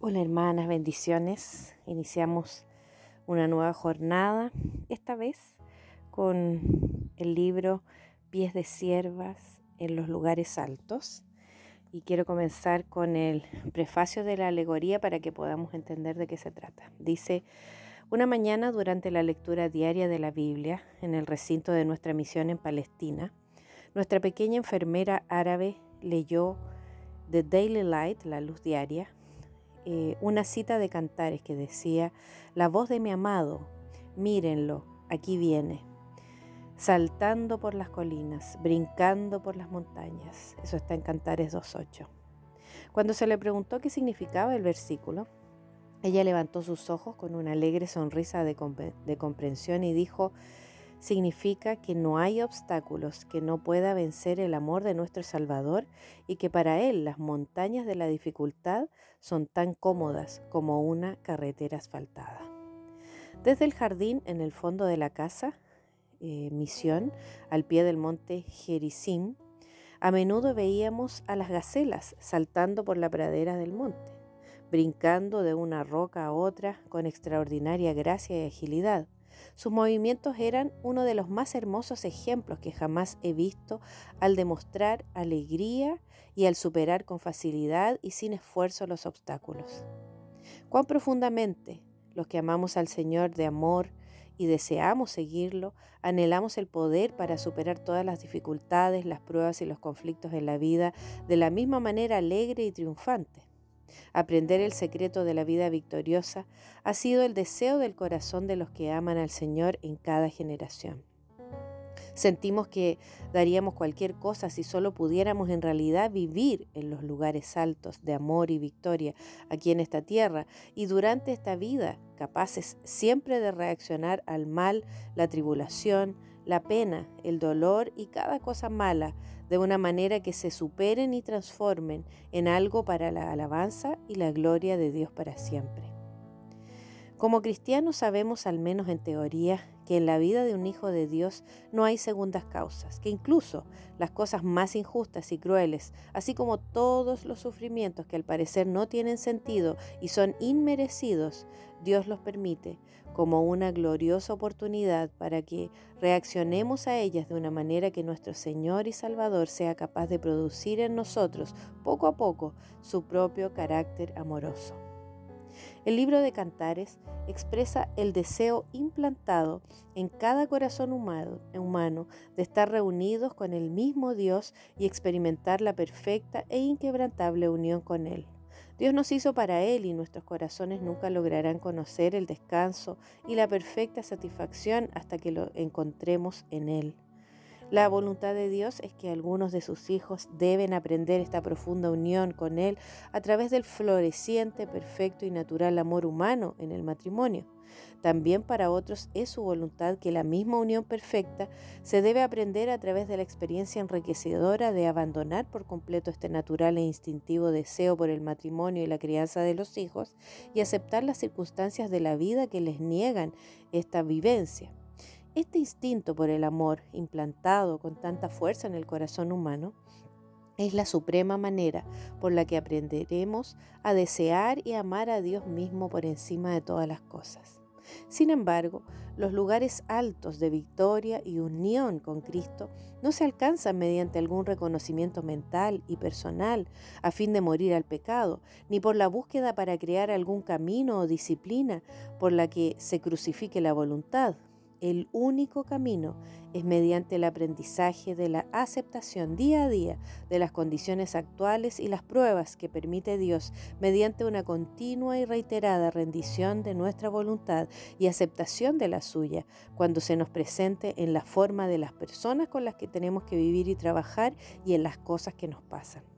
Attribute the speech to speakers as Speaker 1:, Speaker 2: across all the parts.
Speaker 1: Hola hermanas, bendiciones. Iniciamos una nueva jornada, esta vez con el libro Pies de Siervas en los lugares altos. Y quiero comenzar con el prefacio de la alegoría para que podamos entender de qué se trata. Dice, una mañana durante la lectura diaria de la Biblia en el recinto de nuestra misión en Palestina, nuestra pequeña enfermera árabe leyó The Daily Light, la luz diaria, eh, una cita de Cantares que decía, la voz de mi amado, mírenlo, aquí viene, saltando por las colinas, brincando por las montañas. Eso está en Cantares 2.8. Cuando se le preguntó qué significaba el versículo, ella levantó sus ojos con una alegre sonrisa de, de comprensión y dijo, significa que no hay obstáculos que no pueda vencer el amor de nuestro Salvador y que para Él las montañas de la dificultad son tan cómodas como una carretera asfaltada. Desde el jardín en el fondo de la casa, eh, misión, al pie del monte Gerizim, a menudo veíamos a las gacelas saltando por la pradera del monte, brincando de una roca a otra con extraordinaria gracia y agilidad sus movimientos eran uno de los más hermosos ejemplos que jamás he visto al demostrar alegría y al superar con facilidad y sin esfuerzo los obstáculos. Cuán profundamente los que amamos al Señor de amor y deseamos seguirlo, anhelamos el poder para superar todas las dificultades, las pruebas y los conflictos en la vida de la misma manera alegre y triunfante. Aprender el secreto de la vida victoriosa ha sido el deseo del corazón de los que aman al Señor en cada generación. Sentimos que daríamos cualquier cosa si solo pudiéramos en realidad vivir en los lugares altos de amor y victoria aquí en esta tierra y durante esta vida, capaces siempre de reaccionar al mal, la tribulación, la pena, el dolor y cada cosa mala de una manera que se superen y transformen en algo para la alabanza y la gloria de Dios para siempre. Como cristianos sabemos, al menos en teoría, que en la vida de un hijo de Dios no hay segundas causas, que incluso las cosas más injustas y crueles, así como todos los sufrimientos que al parecer no tienen sentido y son inmerecidos, Dios los permite como una gloriosa oportunidad para que reaccionemos a ellas de una manera que nuestro Señor y Salvador sea capaz de producir en nosotros poco a poco su propio carácter amoroso. El libro de Cantares expresa el deseo implantado en cada corazón humano, de estar reunidos con el mismo Dios y experimentar la perfecta e inquebrantable unión con Él. Dios nos hizo para Él y nuestros corazones nunca lograrán conocer el descanso y la perfecta satisfacción hasta que lo encontremos en Él. La voluntad de Dios es que algunos de sus hijos deben aprender esta profunda unión con Él a través del floreciente, perfecto y natural amor humano en el matrimonio. También para otros es su voluntad que la misma unión perfecta se debe aprender a través de la experiencia enriquecedora de abandonar por completo este natural e instintivo deseo por el matrimonio y la crianza de los hijos y aceptar las circunstancias de la vida que les niegan esta vivencia. Este instinto por el amor, implantado con tanta fuerza en el corazón humano, es la suprema manera por la que aprenderemos a desear y amar a Dios mismo por encima de todas las cosas. Sin embargo, los lugares altos de victoria y unión con Cristo no se alcanzan mediante algún reconocimiento mental y personal a fin de morir al pecado, ni por la búsqueda para crear algún camino o disciplina por la que se crucifique la voluntad, el único camino es mediante el aprendizaje de la aceptación día a día de las condiciones actuales y las pruebas que permite Dios mediante una continua y reiterada rendición de nuestra voluntad y aceptación de la suya cuando se nos presente en la forma de las personas con las que tenemos que vivir y trabajar y en las cosas que nos pasan.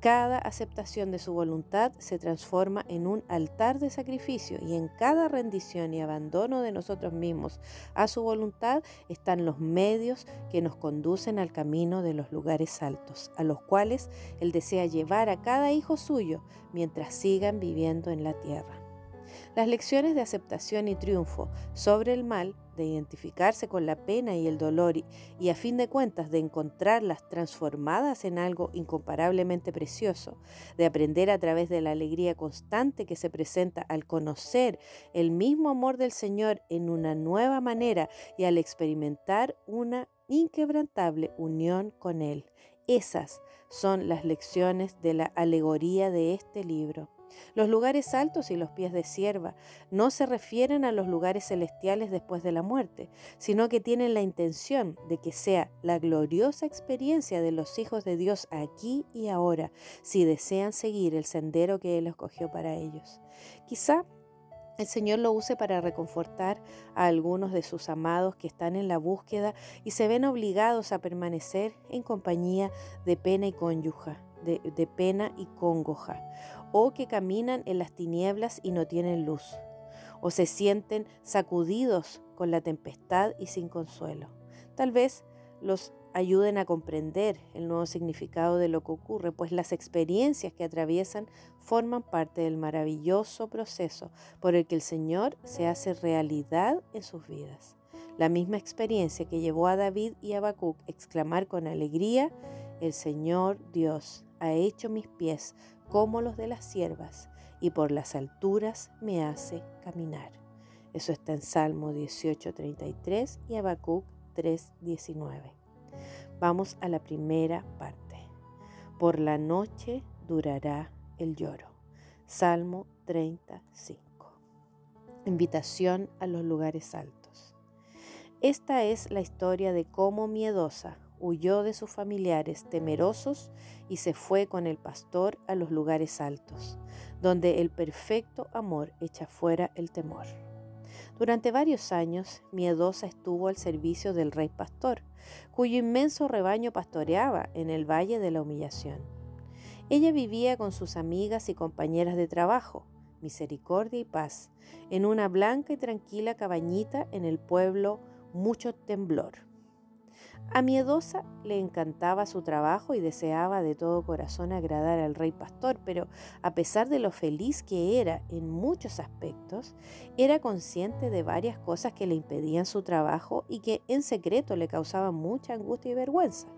Speaker 1: Cada aceptación de su voluntad se transforma en un altar de sacrificio y en cada rendición y abandono de nosotros mismos a su voluntad están los medios que nos conducen al camino de los lugares altos, a los cuales Él desea llevar a cada hijo suyo mientras sigan viviendo en la tierra. Las lecciones de aceptación y triunfo sobre el mal, de identificarse con la pena y el dolor y, a fin de cuentas de encontrarlas transformadas en algo incomparablemente precioso, de aprender a través de la alegría constante que se presenta al conocer el mismo amor del Señor en una nueva manera y al experimentar una inquebrantable unión con Él. Esas son las lecciones de la alegoría de este libro. Los lugares altos y los pies de sierva no se refieren a los lugares celestiales después de la muerte, sino que tienen la intención de que sea la gloriosa experiencia de los hijos de Dios aquí y ahora, si desean seguir el sendero que Él escogió para ellos. Quizá el Señor lo use para reconfortar a algunos de sus amados que están en la búsqueda y se ven obligados a permanecer en compañía de pena y cónyuja, de, de pena y congoja, o que caminan en las tinieblas y no tienen luz, o se sienten sacudidos con la tempestad y sin consuelo. Tal vez los ayuden a comprender el nuevo significado de lo que ocurre, pues las experiencias que atraviesan forman parte del maravilloso proceso por el que el Señor se hace realidad en sus vidas. La misma experiencia que llevó a David y a Habacuc a exclamar con alegría, el Señor Dios ha hecho mis pies como los de las siervas y por las alturas me hace caminar. Eso está en Salmo 18:33 y Habacuc 3:19. Vamos a la primera parte. Por la noche durará el lloro. Salmo 35. Invitación a los lugares altos. Esta es la historia de cómo Miedosa huyó de sus familiares temerosos y se fue con el pastor a los lugares altos, donde el perfecto amor echa fuera el temor. Durante varios años, Miedosa estuvo al servicio del rey pastor, cuyo inmenso rebaño pastoreaba en el Valle de la Humillación. Ella vivía con sus amigas y compañeras de trabajo, misericordia y paz, en una blanca y tranquila cabañita en el pueblo Mucho Temblor. A Miedosa le encantaba su trabajo y deseaba de todo corazón agradar al rey pastor, pero a pesar de lo feliz que era en muchos aspectos, era consciente de varias cosas que le impedían su trabajo y que en secreto le causaban mucha angustia y vergüenza.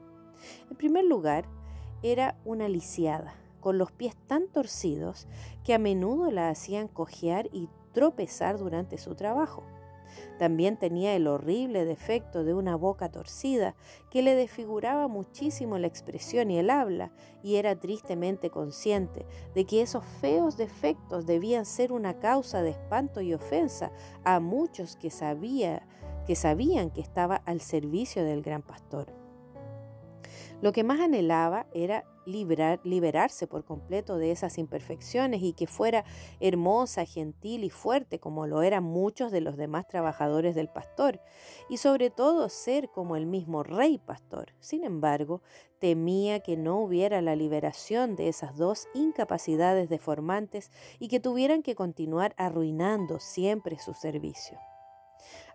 Speaker 1: En primer lugar, era una lisiada, con los pies tan torcidos que a menudo la hacían cojear y tropezar durante su trabajo. También tenía el horrible defecto de una boca torcida que le desfiguraba muchísimo la expresión y el habla, y era tristemente consciente de que esos feos defectos debían ser una causa de espanto y ofensa a muchos que, sabía, que sabían que estaba al servicio del gran pastor. Lo que más anhelaba era liberarse por completo de esas imperfecciones y que fuera hermosa, gentil y fuerte como lo eran muchos de los demás trabajadores del pastor, y sobre todo ser como el mismo rey pastor. Sin embargo, temía que no hubiera la liberación de esas dos incapacidades deformantes y que tuvieran que continuar arruinando siempre su servicio.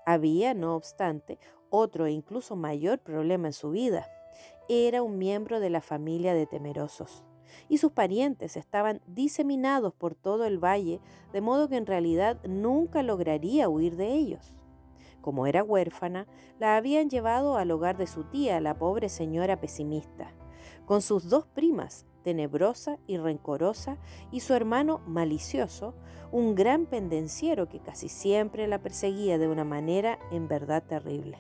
Speaker 1: Había, no obstante, otro e incluso mayor problema en su vida, era un miembro de la familia de temerosos y sus parientes estaban diseminados por todo el valle, de modo que en realidad nunca lograría huir de ellos. Como era huérfana, la habían llevado al hogar de su tía, la pobre señora pesimista, con sus dos primas, tenebrosa y rencorosa, y su hermano malicioso, un gran pendenciero que casi siempre la perseguía de una manera en verdad terrible.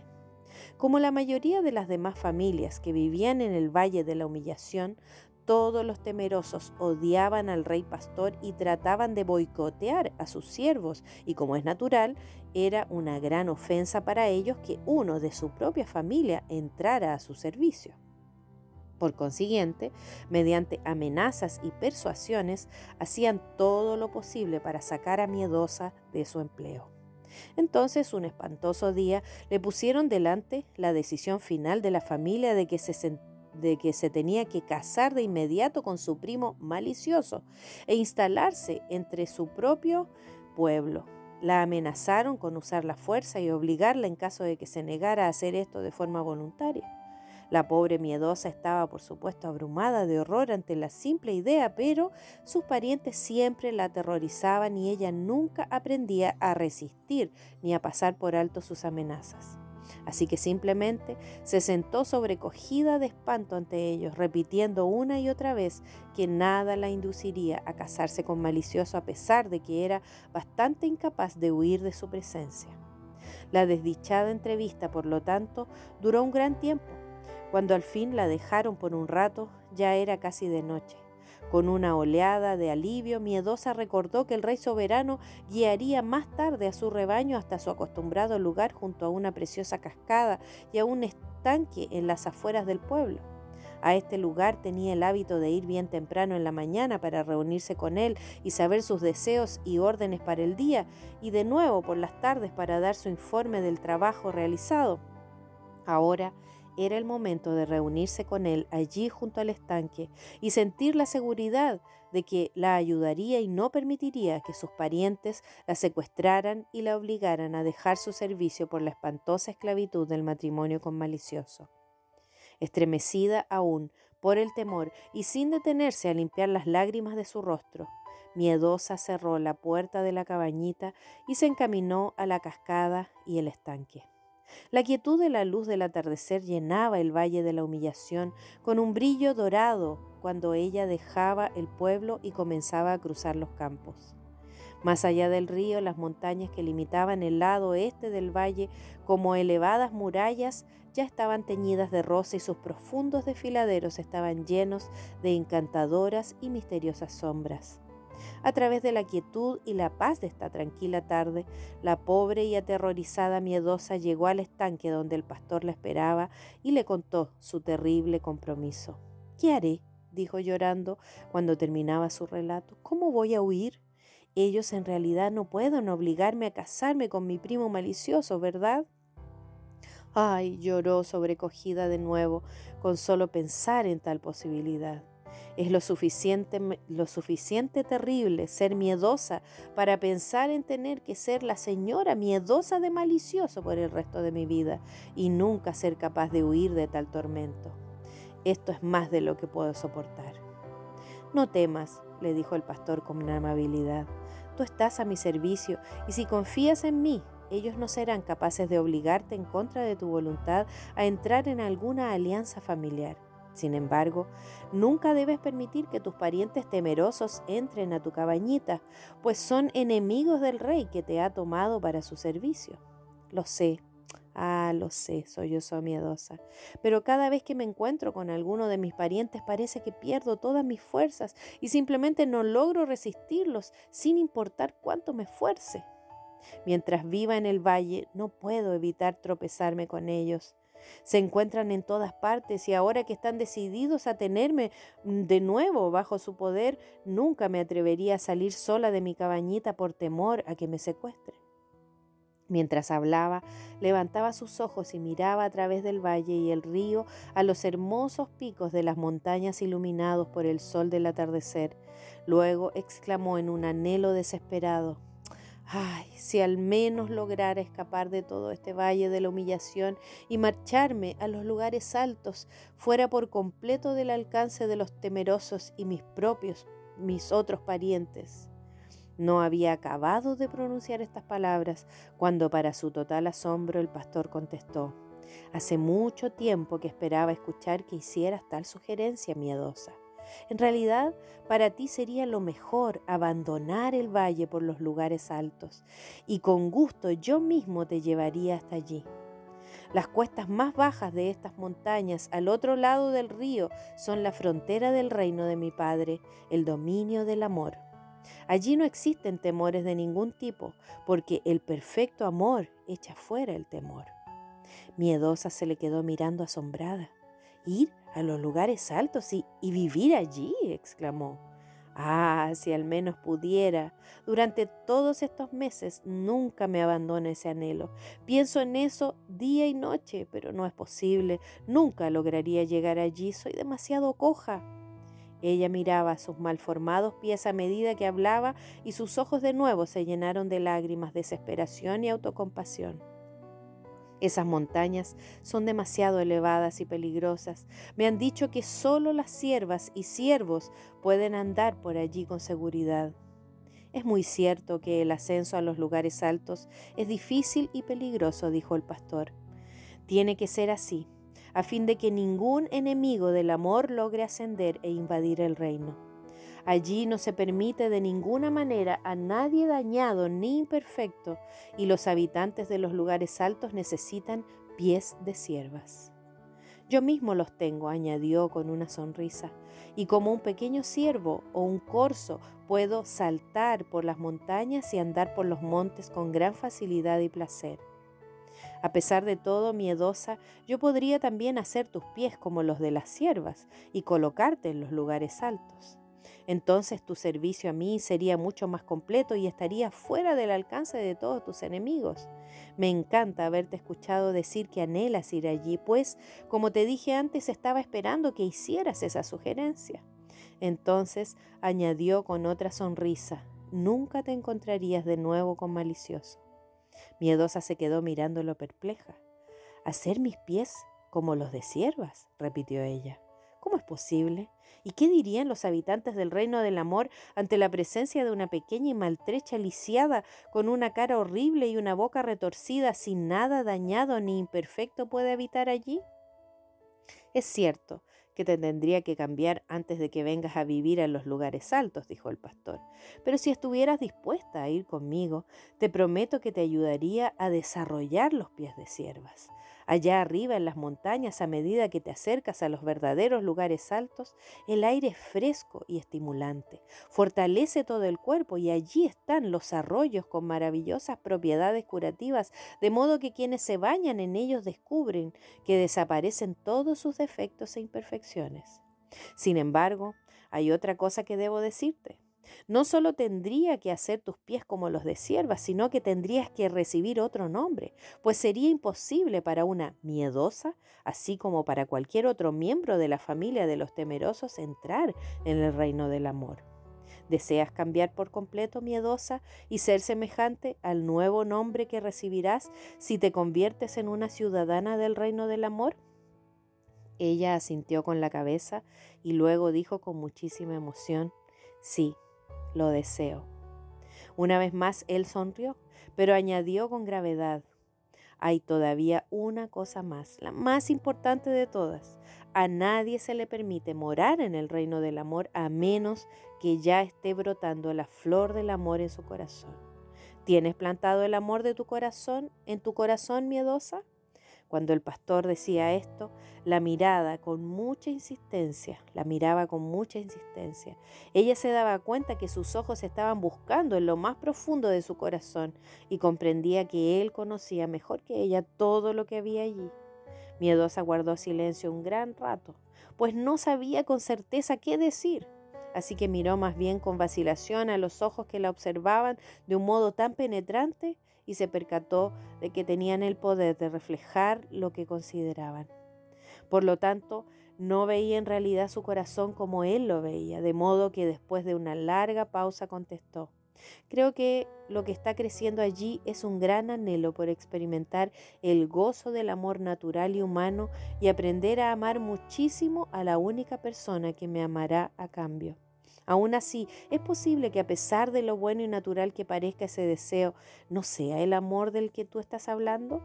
Speaker 1: Como la mayoría de las demás familias que vivían en el Valle de la Humillación, todos los temerosos odiaban al rey pastor y trataban de boicotear a sus siervos, y como es natural, era una gran ofensa para ellos que uno de su propia familia entrara a su servicio. Por consiguiente, mediante amenazas y persuasiones, hacían todo lo posible para sacar a Miedosa de su empleo. Entonces, un espantoso día, le pusieron delante la decisión final de la familia de que se tenía que casar de inmediato con su primo malicioso e instalarse entre su propio pueblo. La amenazaron con usar la fuerza y obligarla en caso de que se negara a hacer esto de forma voluntaria. La pobre miedosa estaba, por supuesto, abrumada de horror ante la simple idea, pero sus parientes siempre la aterrorizaban y ella nunca aprendía a resistir ni a pasar por alto sus amenazas. Así que simplemente se sentó sobrecogida de espanto ante ellos, repitiendo una y otra vez que nada la induciría a casarse con malicioso a pesar de que era bastante incapaz de huir de su presencia. La desdichada entrevista, por lo tanto, duró un gran tiempo. Cuando al fin la dejaron por un rato, ya era casi de noche. Con una oleada de alivio, miedosa recordó que el rey soberano guiaría más tarde a su rebaño hasta su acostumbrado lugar junto a una preciosa cascada y a un estanque en las afueras del pueblo. A este lugar tenía el hábito de ir bien temprano en la mañana para reunirse con él y saber sus deseos y órdenes para el día, y de nuevo por las tardes para dar su informe del trabajo realizado. Ahora era el momento de reunirse con él allí junto al estanque y sentir la seguridad de que la ayudaría y no permitiría que sus parientes la secuestraran y la obligaran a dejar su servicio por la espantosa esclavitud del matrimonio con malicioso. Estremecida aún por el temor y sin detenerse a limpiar las lágrimas de su rostro, miedosa cerró la puerta de la cabañita y se encaminó a la cascada y el estanque. La quietud de la luz del atardecer llenaba el valle de la humillación con un brillo dorado cuando ella dejaba el pueblo y comenzaba a cruzar los campos. Más allá del río, las montañas que limitaban el lado este del valle como elevadas murallas ya estaban teñidas de rosa y sus profundos desfiladeros estaban llenos de encantadoras y misteriosas sombras. A través de la quietud y la paz de esta tranquila tarde, la pobre y aterrorizada miedosa llegó al estanque donde el pastor la esperaba y le contó su terrible compromiso. ¿Qué haré? dijo llorando cuando terminaba su relato. ¿Cómo voy a huir? Ellos en realidad no pueden obligarme a casarme con mi primo malicioso, ¿verdad? Ay, lloró sobrecogida de nuevo con solo pensar en tal posibilidad. Es lo suficiente, lo terrible ser miedosa para pensar en tener que ser la señora miedosa de malicioso por el resto de mi vida y nunca ser capaz de huir de tal tormento. Esto es más de lo que puedo soportar. No temas, le dijo el pastor con amabilidad. Tú estás a mi servicio y si confías en mí, ellos no serán capaces de obligarte en contra de tu voluntad a entrar en alguna alianza familiar. Sin embargo, nunca debes permitir que tus parientes temerosos entren a tu cabañita, pues son enemigos del rey que te ha tomado para su servicio. Lo sé, ah, lo sé, soy yo soy miedosa, pero cada vez que me encuentro con alguno de mis parientes parece que pierdo todas mis fuerzas y simplemente no logro resistirlos sin importar cuánto me esfuerce. Mientras viva en el valle, no puedo evitar tropezarme con ellos. Se encuentran en todas partes y ahora que están decididos a tenerme mm, de nuevo bajo su poder, nunca me atrevería a salir sola de mi cabañita por temor a que me secuestren. Mientras hablaba, levantaba sus ojos y miraba a través del valle y el río a los hermosos picos de las montañas iluminados por el sol del atardecer. Luego exclamó en un anhelo desesperado, Ay, si al menos lograra escapar de todo este valle de la humillación y marcharme a los lugares altos, fuera por completo del alcance de los temerosos y mis propios, mis otros parientes. No había acabado de pronunciar estas palabras cuando para su total asombro el pastor contestó, Hace mucho tiempo que esperaba escuchar que hicieras tal sugerencia miedosa. En realidad, para ti sería lo mejor abandonar el valle por los lugares altos, y con gusto yo mismo te llevaría hasta allí. Las cuestas más bajas de estas montañas al otro lado del río son la frontera del reino de mi Padre, el dominio del amor. Allí no existen temores de ningún tipo, porque el perfecto amor echa fuera el temor. Miedosa se le quedó mirando asombrada. ¿Ir a los lugares altos y, vivir allí, exclamó. Ah, si al menos pudiera. Durante todos estos meses nunca me abandona ese anhelo. Pienso en eso día y noche, pero no es posible. Nunca lograría llegar allí. Soy demasiado coja. Ella miraba sus malformados pies a medida que hablaba y sus ojos de nuevo se llenaron de lágrimas, desesperación y autocompasión. Esas montañas son demasiado elevadas y peligrosas. Me han dicho que solo las siervas y siervos pueden andar por allí con seguridad. Es muy cierto que el ascenso a los lugares altos es difícil y peligroso, dijo el pastor. Tiene que ser así, a fin de que ningún enemigo del amor logre ascender e invadir el reino. Allí no se permite de ninguna manera a nadie dañado ni imperfecto, y los habitantes de los lugares altos necesitan pies de siervas. Yo mismo los tengo, añadió con una sonrisa, y como un pequeño ciervo o un corzo puedo saltar por las montañas y andar por los montes con gran facilidad y placer. A pesar de todo, miedosa, yo podría también hacer tus pies como los de las siervas y colocarte en los lugares altos entonces tu servicio a mí sería mucho más completo y estaría fuera del alcance de todos tus enemigos. Me encanta haberte escuchado decir que anhelas ir allí, pues, como te dije antes, estaba esperando que hicieras esa sugerencia. Entonces añadió con otra sonrisa, nunca te encontrarías de nuevo con malicioso. Miedosa se quedó mirándolo perpleja. ¿Hacer mis pies como los de siervas? repitió ella. ¿Cómo es posible? ¿Y qué dirían los habitantes del reino del amor ante la presencia de una pequeña y maltrecha lisiada con una cara horrible y una boca retorcida sin nada dañado ni imperfecto puede habitar allí? Es cierto que te tendría que cambiar antes de que vengas a vivir a los lugares altos, dijo el pastor. Pero si estuvieras dispuesta a ir conmigo, te prometo que te ayudaría a desarrollar los pies de siervas. Allá arriba en las montañas, a medida que te acercas a los verdaderos lugares altos, el aire es fresco y estimulante. Fortalece todo el cuerpo y allí están los arroyos con maravillosas propiedades curativas, de modo que quienes se bañan en ellos descubren que desaparecen todos sus defectos e imperfecciones. Sin embargo, hay otra cosa que debo decirte. No solo tendría que hacer tus pies como los de sierva, sino que tendrías que recibir otro nombre, pues sería imposible para una miedosa, así como para cualquier otro miembro de la familia de los temerosos, entrar en el reino del amor. ¿Deseas cambiar por completo miedosa y ser semejante al nuevo nombre que recibirás si te conviertes en una ciudadana del reino del amor? Ella asintió con la cabeza y luego dijo con muchísima emoción, sí, lo deseo. Una vez más él sonrió, pero añadió con gravedad, hay todavía una cosa más, la más importante de todas. A nadie se le permite morar en el reino del amor a menos que ya esté brotando la flor del amor en su corazón. ¿Tienes plantado el amor de tu corazón en tu corazón miedosa? Cuando el pastor decía esto, la mirada con mucha insistencia, la miraba con mucha insistencia. Ella se daba cuenta que sus ojos estaban buscando en lo más profundo de su corazón y comprendía que él conocía mejor que ella todo lo que había allí. Miedosa guardó silencio un gran rato, pues no sabía con certeza qué decir. Así que miró más bien con vacilación a los ojos que la observaban de un modo tan penetrante y se percató de que tenían el poder de reflejar lo que consideraban. Por lo tanto, no veía en realidad su corazón como él lo veía, de modo que después de una larga pausa contestó, Creo que lo que está creciendo allí es un gran anhelo por experimentar el gozo del amor natural y humano y aprender a amar muchísimo a la única persona que me amará a cambio. Aún así, es posible que a pesar de lo bueno y natural que parezca ese deseo, no sea el amor del que tú estás hablando.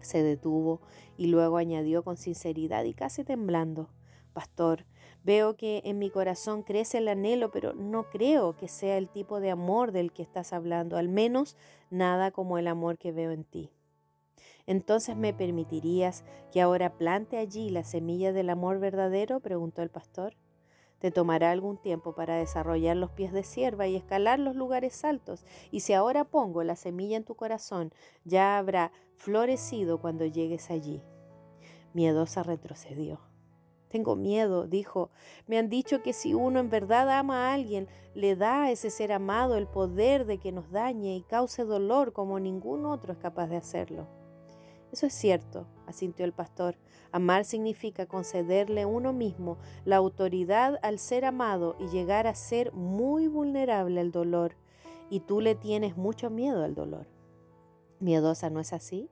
Speaker 1: Se detuvo y luego añadió con sinceridad y casi temblando, Pastor, veo que en mi corazón crece el anhelo, pero no creo que sea el tipo de amor del que estás hablando, al menos nada como el amor que veo en ti. Entonces me permitirías que ahora plante allí la semilla del amor verdadero? preguntó el pastor. Te tomará algún tiempo para desarrollar los pies de sierva y escalar los lugares altos, y si ahora pongo la semilla en tu corazón, ya habrá florecido cuando llegues allí. Miedosa retrocedió. Tengo miedo, dijo. Me han dicho que si uno en verdad ama a alguien, le da a ese ser amado el poder de que nos dañe y cause dolor como ningún otro es capaz de hacerlo. Eso es cierto, asintió el pastor. Amar significa concederle uno mismo la autoridad al ser amado y llegar a ser muy vulnerable al dolor. Y tú le tienes mucho miedo al dolor. ¿Miedosa no es así?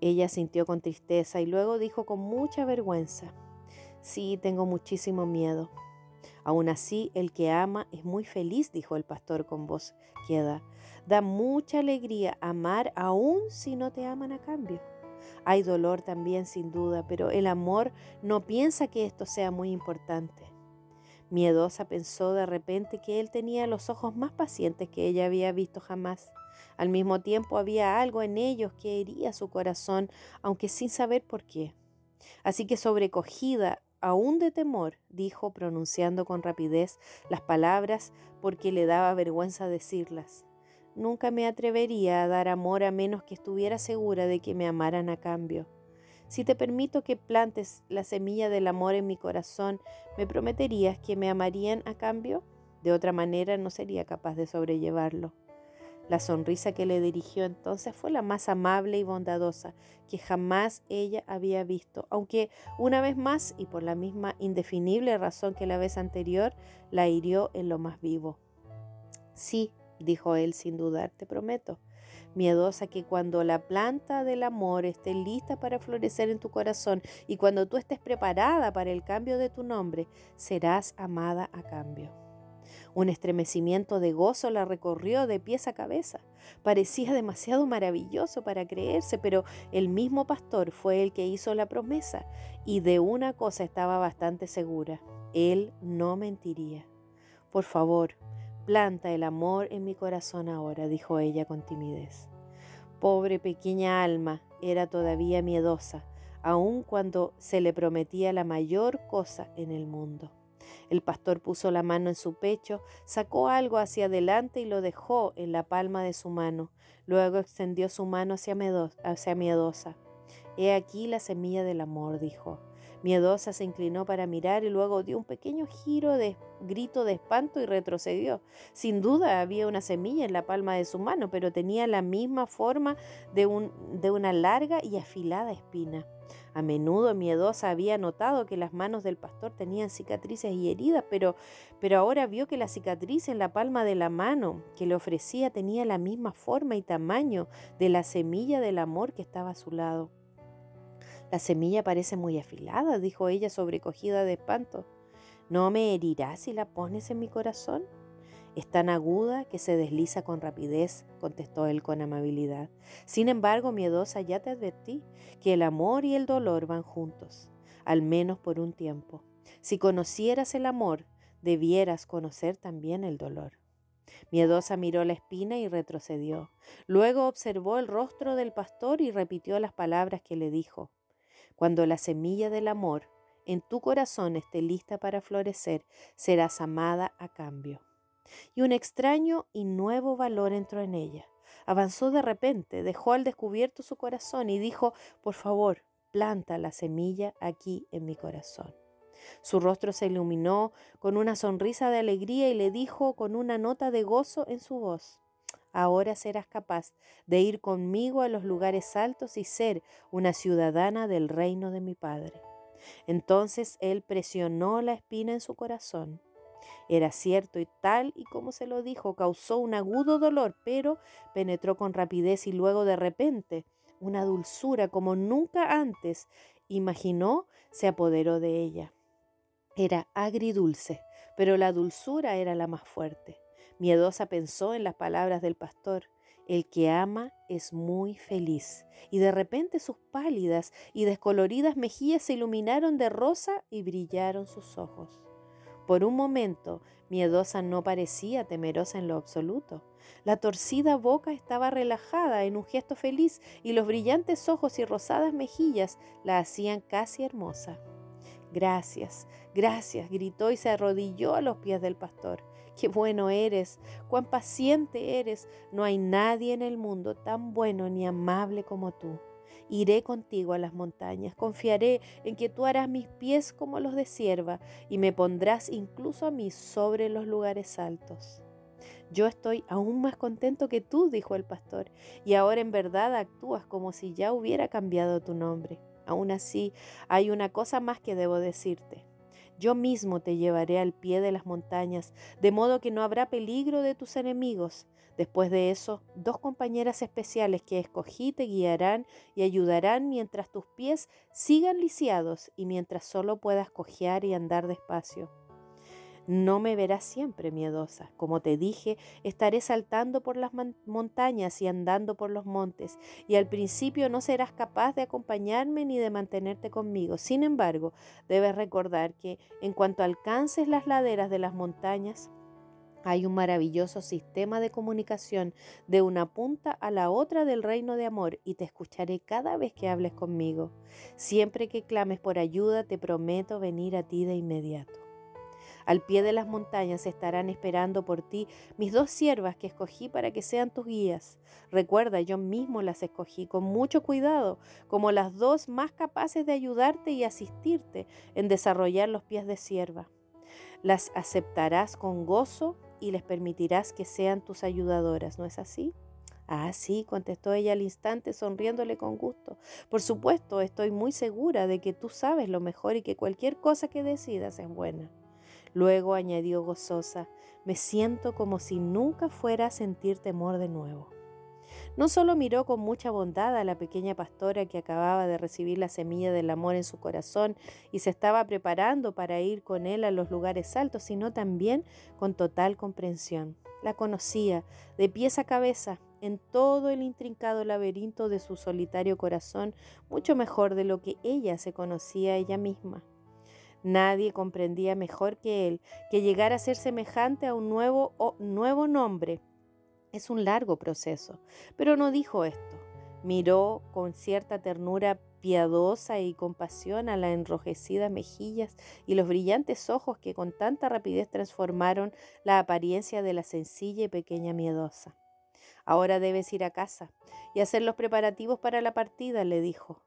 Speaker 1: Ella sintió con tristeza y luego dijo con mucha vergüenza, sí, tengo muchísimo miedo. Aún así, el que ama es muy feliz, dijo el pastor con voz queda. Da mucha alegría amar aún si no te aman a cambio. Hay dolor también, sin duda, pero el amor no piensa que esto sea muy importante. Miedosa pensó de repente que él tenía los ojos más pacientes que ella había visto jamás. Al mismo tiempo había algo en ellos que hería su corazón, aunque sin saber por qué. Así que sobrecogida, aún de temor, dijo, pronunciando con rapidez las palabras porque le daba vergüenza decirlas. Nunca me atrevería a dar amor a menos que estuviera segura de que me amaran a cambio. Si te permito que plantes la semilla del amor en mi corazón, ¿me prometerías que me amarían a cambio? De otra manera no sería capaz de sobrellevarlo. La sonrisa que le dirigió entonces fue la más amable y bondadosa que jamás ella había visto, aunque una vez más y por la misma indefinible razón que la vez anterior, la hirió en lo más vivo. Sí, dijo él sin dudar, te prometo, miedosa que cuando la planta del amor esté lista para florecer en tu corazón y cuando tú estés preparada para el cambio de tu nombre, serás amada a cambio. Un estremecimiento de gozo la recorrió de pies a cabeza. Parecía demasiado maravilloso para creerse, pero el mismo pastor fue el que hizo la promesa y de una cosa estaba bastante segura. Él no mentiría. Por favor, Planta el amor en mi corazón ahora, dijo ella con timidez. Pobre pequeña alma, era todavía miedosa, aun cuando se le prometía la mayor cosa en el mundo. El pastor puso la mano en su pecho, sacó algo hacia adelante y lo dejó en la palma de su mano. Luego extendió su mano hacia, hacia miedosa. He aquí la semilla del amor, dijo. Miedosa se inclinó para mirar y luego dio un pequeño giro de grito de espanto y retrocedió. Sin duda había una semilla en la palma de su mano, pero tenía la misma forma de, un, de una larga y afilada espina. A menudo Miedosa había notado que las manos del pastor tenían cicatrices y heridas, pero, pero ahora vio que la cicatriz en la palma de la mano que le ofrecía tenía la misma forma y tamaño de la semilla del amor que estaba a su lado. La semilla parece muy afilada, dijo ella sobrecogida de espanto. ¿No me herirás si la pones en mi corazón? Es tan aguda que se desliza con rapidez, contestó él con amabilidad. Sin embargo, miedosa, ya te advertí que el amor y el dolor van juntos, al menos por un tiempo. Si conocieras el amor, debieras conocer también el dolor. Miedosa miró la espina y retrocedió. Luego observó el rostro del pastor y repitió las palabras que le dijo. Cuando la semilla del amor en tu corazón esté lista para florecer, serás amada a cambio. Y un extraño y nuevo valor entró en ella. Avanzó de repente, dejó al descubierto su corazón y dijo, por favor, planta la semilla aquí en mi corazón. Su rostro se iluminó con una sonrisa de alegría y le dijo con una nota de gozo en su voz, Ahora serás capaz de ir conmigo a los lugares altos y ser una ciudadana del reino de mi Padre. Entonces él presionó la espina en su corazón. Era cierto y tal y como se lo dijo, causó un agudo dolor, pero penetró con rapidez y luego de repente una dulzura como nunca antes imaginó se apoderó de ella. Era agridulce, pero la dulzura era la más fuerte. Miedosa pensó en las palabras del pastor. El que ama es muy feliz. Y de repente sus pálidas y descoloridas mejillas se iluminaron de rosa y brillaron sus ojos. Por un momento, Miedosa no parecía temerosa en lo absoluto. La torcida boca estaba relajada en un gesto feliz y los brillantes ojos y rosadas mejillas la hacían casi hermosa. Gracias, gracias, gritó y se arrodilló a los pies del pastor. Qué bueno eres, cuán paciente eres. No hay nadie en el mundo tan bueno ni amable como tú. Iré contigo a las montañas, confiaré en que tú harás mis pies como los de sierva y me pondrás incluso a mí sobre los lugares altos. Yo estoy aún más contento que tú, dijo el pastor, y ahora en verdad actúas como si ya hubiera cambiado tu nombre. Aún así, hay una cosa más que debo decirte. Yo mismo te llevaré al pie de las montañas, de modo que no habrá peligro de tus enemigos. Después de eso, dos compañeras especiales que escogí te guiarán y ayudarán mientras tus pies sigan lisiados y mientras solo puedas cojear y andar despacio. No me verás siempre miedosa. Como te dije, estaré saltando por las montañas y andando por los montes, y al principio no serás capaz de acompañarme ni de mantenerte conmigo. Sin embargo, debes recordar que en cuanto alcances las laderas de las montañas, hay un maravilloso sistema de comunicación de una punta a la otra del reino de amor y te escucharé cada vez que hables conmigo. Siempre que clames por ayuda, te prometo venir a ti de inmediato. Al pie de las montañas estarán esperando por ti mis dos siervas que escogí para que sean tus guías. Recuerda, yo mismo las escogí con mucho cuidado, como las dos más capaces de ayudarte y asistirte en desarrollar los pies de sierva. Las aceptarás con gozo y les permitirás que sean tus ayudadoras, ¿no es así? Ah, sí, contestó ella al instante, sonriéndole con gusto. Por supuesto, estoy muy segura de que tú sabes lo mejor y que cualquier cosa que decidas es buena. Luego añadió gozosa, me siento como si nunca fuera a sentir temor de nuevo. No solo miró con mucha bondad a la pequeña pastora que acababa de recibir la semilla del amor en su corazón y se estaba preparando para ir con él a los lugares altos, sino también con total comprensión. La conocía de pies a cabeza en todo el intrincado laberinto de su solitario corazón, mucho mejor de lo que ella se conocía ella misma. Nadie comprendía mejor que él que llegar a ser semejante a un nuevo, nuevo nombre es un largo proceso, pero no dijo esto. Miró con cierta ternura piadosa y compasión a las enrojecidas mejillas y los brillantes ojos que con tanta rapidez transformaron la apariencia de la sencilla y pequeña miedosa. Ahora debes ir a casa y hacer los preparativos para la partida, le dijo.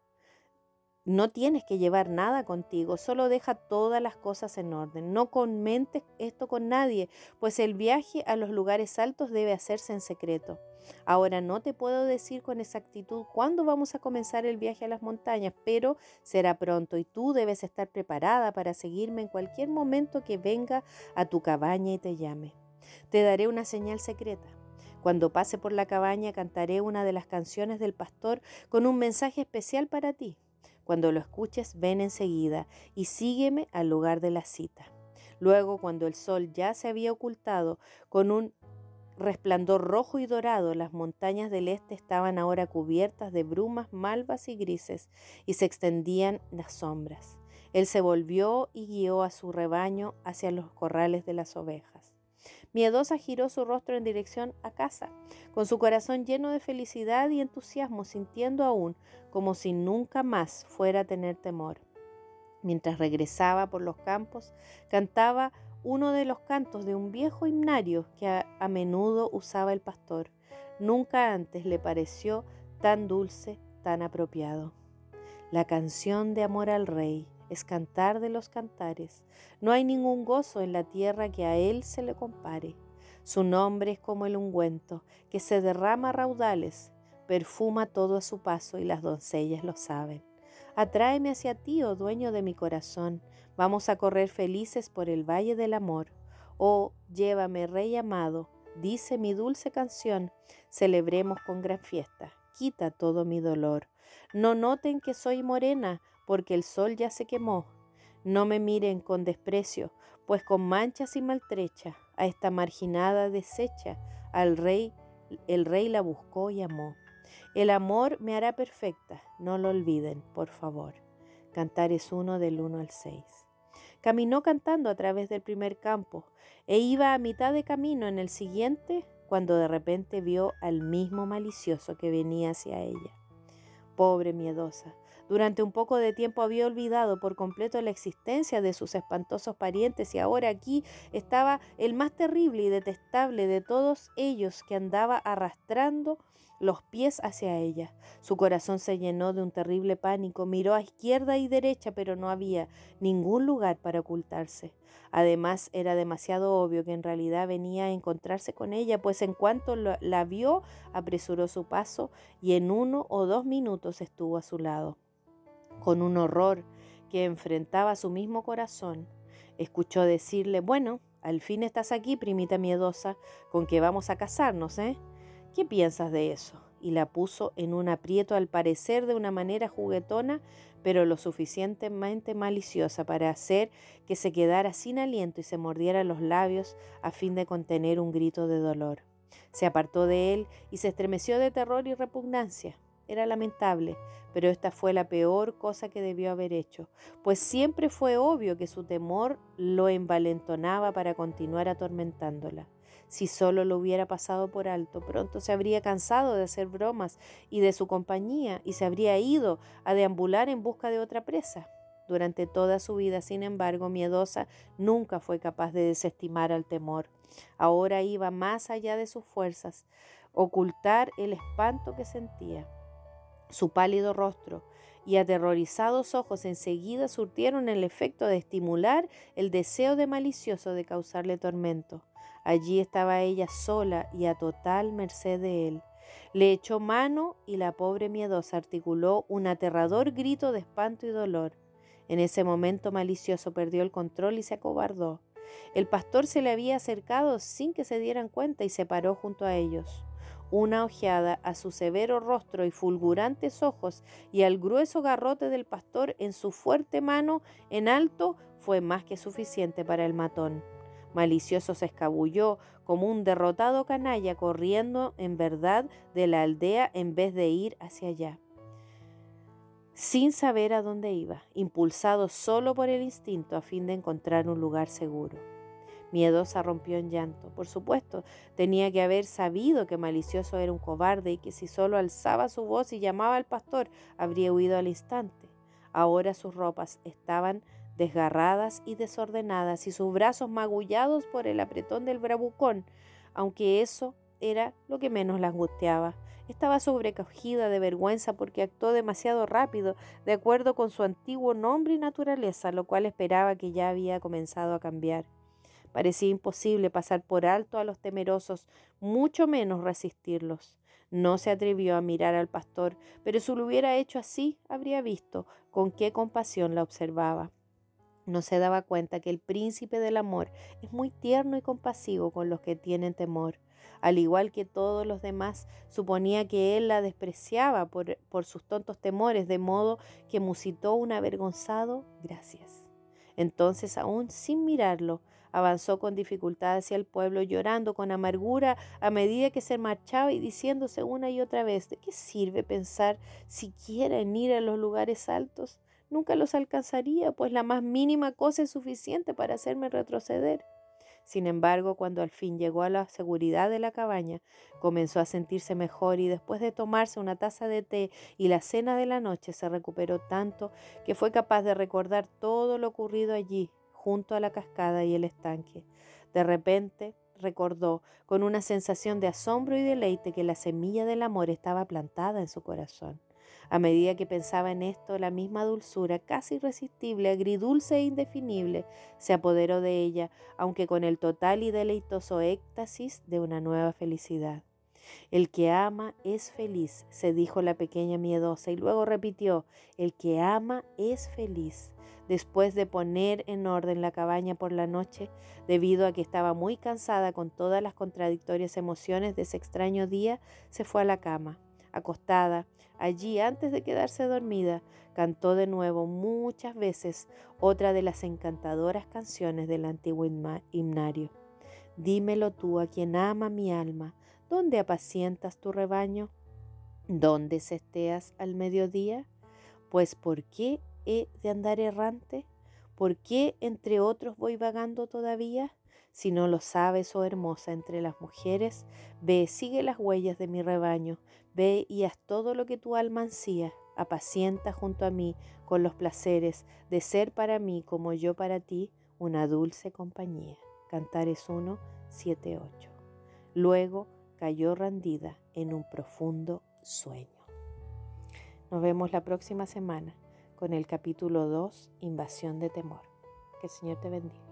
Speaker 1: No tienes que llevar nada contigo, solo deja todas las cosas en orden. No comentes esto con nadie, pues el viaje a los lugares altos debe hacerse en secreto. Ahora no te puedo decir con exactitud cuándo vamos a comenzar el viaje a las montañas, pero será pronto y tú debes estar preparada para seguirme en cualquier momento que venga a tu cabaña y te llame. Te daré una señal secreta. Cuando pase por la cabaña cantaré una de las canciones del pastor con un mensaje especial para ti. Cuando lo escuches, ven enseguida y sígueme al lugar de la cita. Luego, cuando el sol ya se había ocultado con un resplandor rojo y dorado, las montañas del este estaban ahora cubiertas de brumas malvas y grises y se extendían las sombras. Él se volvió y guió a su rebaño hacia los corrales de las ovejas. Miedosa giró su rostro en dirección a casa, con su corazón lleno de felicidad y entusiasmo, sintiendo aún como si nunca más fuera a tener temor. Mientras regresaba por los campos, cantaba uno de los cantos de un viejo himnario que a, a menudo usaba el pastor. Nunca antes le pareció tan dulce, tan apropiado. La canción de amor al rey, es cantar de los cantares. No hay ningún gozo en la tierra que a él se le compare. Su nombre es como el ungüento, que se derrama a raudales, perfuma todo a su paso y las doncellas lo saben. Atráeme hacia ti, oh dueño de mi corazón, vamos a correr felices por el valle del amor. Oh, llévame, rey amado, dice mi dulce canción, celebremos con gran fiesta, quita todo mi dolor. No noten que soy morena, porque el sol ya se quemó. No me miren con desprecio, pues con manchas y maltrecha, a esta marginada deshecha, al rey, el rey la buscó y amó. El amor me hará perfecta, no lo olviden, por favor. Cantar es uno del 1 al 6. Caminó cantando a través del primer campo e iba a mitad de camino en el siguiente cuando de repente vio al mismo malicioso que venía hacia ella. Pobre miedosa, durante un poco de tiempo había olvidado por completo la existencia de sus espantosos parientes y ahora aquí estaba el más terrible y detestable de todos ellos que andaba arrastrando los pies hacia ella. Su corazón se llenó de un terrible pánico, miró a izquierda y derecha, pero no había ningún lugar para ocultarse. Además, era demasiado obvio que en realidad venía a encontrarse con ella, pues en cuanto la vio, apresuró su paso y en uno o dos minutos estuvo a su lado. Con un horror que enfrentaba su mismo corazón, Escuchó decirle, bueno, al fin estás aquí, primita miedosa, con que vamos a casarnos, ¿eh? ¿Qué piensas de eso? Y la puso en un aprieto al parecer de una manera juguetona, pero lo suficientemente maliciosa para hacer que se quedara sin aliento y se mordiera los labios a fin de contener un grito de dolor. Se apartó de él y se estremeció de terror y repugnancia. Era lamentable, pero esta fue la peor cosa que debió haber hecho, pues siempre fue obvio que su temor lo envalentonaba para continuar atormentándola. Si solo lo hubiera pasado por alto, pronto se habría cansado de hacer bromas y de su compañía y se habría ido a deambular en busca de otra presa. Durante toda su vida, sin embargo, miedosa, nunca fue capaz de desestimar al temor. Ahora iba más allá de sus fuerzas, ocultar el espanto que sentía. Su pálido rostro y aterrorizados ojos enseguida surtieron el efecto de estimular el deseo de malicioso de causarle tormento. Allí estaba ella sola y a total merced de él. Le echó mano y la pobre miedosa articuló un aterrador grito de espanto y dolor. En ese momento malicioso perdió el control y se acobardó. El pastor se le había acercado sin que se dieran cuenta y se paró junto a ellos. Una ojeada a su severo rostro y fulgurantes ojos y al grueso garrote del pastor en su fuerte mano en alto fue más que suficiente para el matón. Malicioso se escabulló como un derrotado canalla corriendo en verdad de la aldea en vez de ir hacia allá, sin saber a dónde iba, impulsado solo por el instinto a fin de encontrar un lugar seguro. Miedosa rompió en llanto. Por supuesto, tenía que haber sabido que Malicioso era un cobarde y que si solo alzaba su voz y llamaba al pastor, habría huido al instante. Ahora sus ropas estaban desgarradas y desordenadas y sus brazos magullados por el apretón del bravucón, aunque eso era lo que menos la angustiaba. Estaba sobrecogida de vergüenza porque actuó demasiado rápido, de acuerdo con su antiguo nombre y naturaleza, lo cual esperaba que ya había comenzado a cambiar. Parecía imposible pasar por alto a los temerosos, mucho menos resistirlos. No se atrevió a mirar al pastor, pero si lo hubiera hecho así, habría visto con qué compasión la observaba. No se daba cuenta que el príncipe del amor es muy tierno y compasivo con los que tienen temor. Al igual que todos los demás, suponía que él la despreciaba por, por sus tontos temores, de modo que musitó un avergonzado gracias. Entonces, aún sin mirarlo, avanzó con dificultad hacia el pueblo, llorando con amargura a medida que se marchaba y diciéndose una y otra vez, ¿de qué sirve pensar siquiera en ir a los lugares altos? Nunca los alcanzaría, pues la más mínima cosa es suficiente para hacerme retroceder. Sin embargo, cuando al fin llegó a la seguridad de la cabaña, comenzó a sentirse mejor y después de tomarse una taza de té y la cena de la noche se recuperó tanto que fue capaz de recordar todo lo ocurrido allí, junto a la cascada y el estanque. De repente recordó con una sensación de asombro y deleite que la semilla del amor estaba plantada en su corazón. A medida que pensaba en esto, la misma dulzura, casi irresistible, agridulce e indefinible, se apoderó de ella, aunque con el total y deleitoso éxtasis de una nueva felicidad. El que ama es feliz, se dijo la pequeña miedosa, y luego repitió, el que ama es feliz. Después de poner en orden la cabaña por la noche, debido a que estaba muy cansada con todas las contradictorias emociones de ese extraño día, se fue a la cama acostada allí antes de quedarse dormida, cantó de nuevo muchas veces otra de las encantadoras canciones del antiguo himnario. Dímelo tú a quien ama mi alma, ¿dónde apacientas tu rebaño? ¿Dónde cesteas al mediodía? Pues ¿por qué he de andar errante? ¿Por qué entre otros voy vagando todavía? Si no lo sabes, oh hermosa entre las mujeres, ve, sigue las huellas de mi rebaño, ve y haz todo lo que tu alma ansía, apacienta junto a mí con los placeres de ser para mí como yo para ti una dulce compañía. Cantares 1, 7, 8. Luego cayó rendida en un profundo sueño. Nos vemos la próxima semana con el capítulo 2, Invasión de Temor. Que el Señor te bendiga.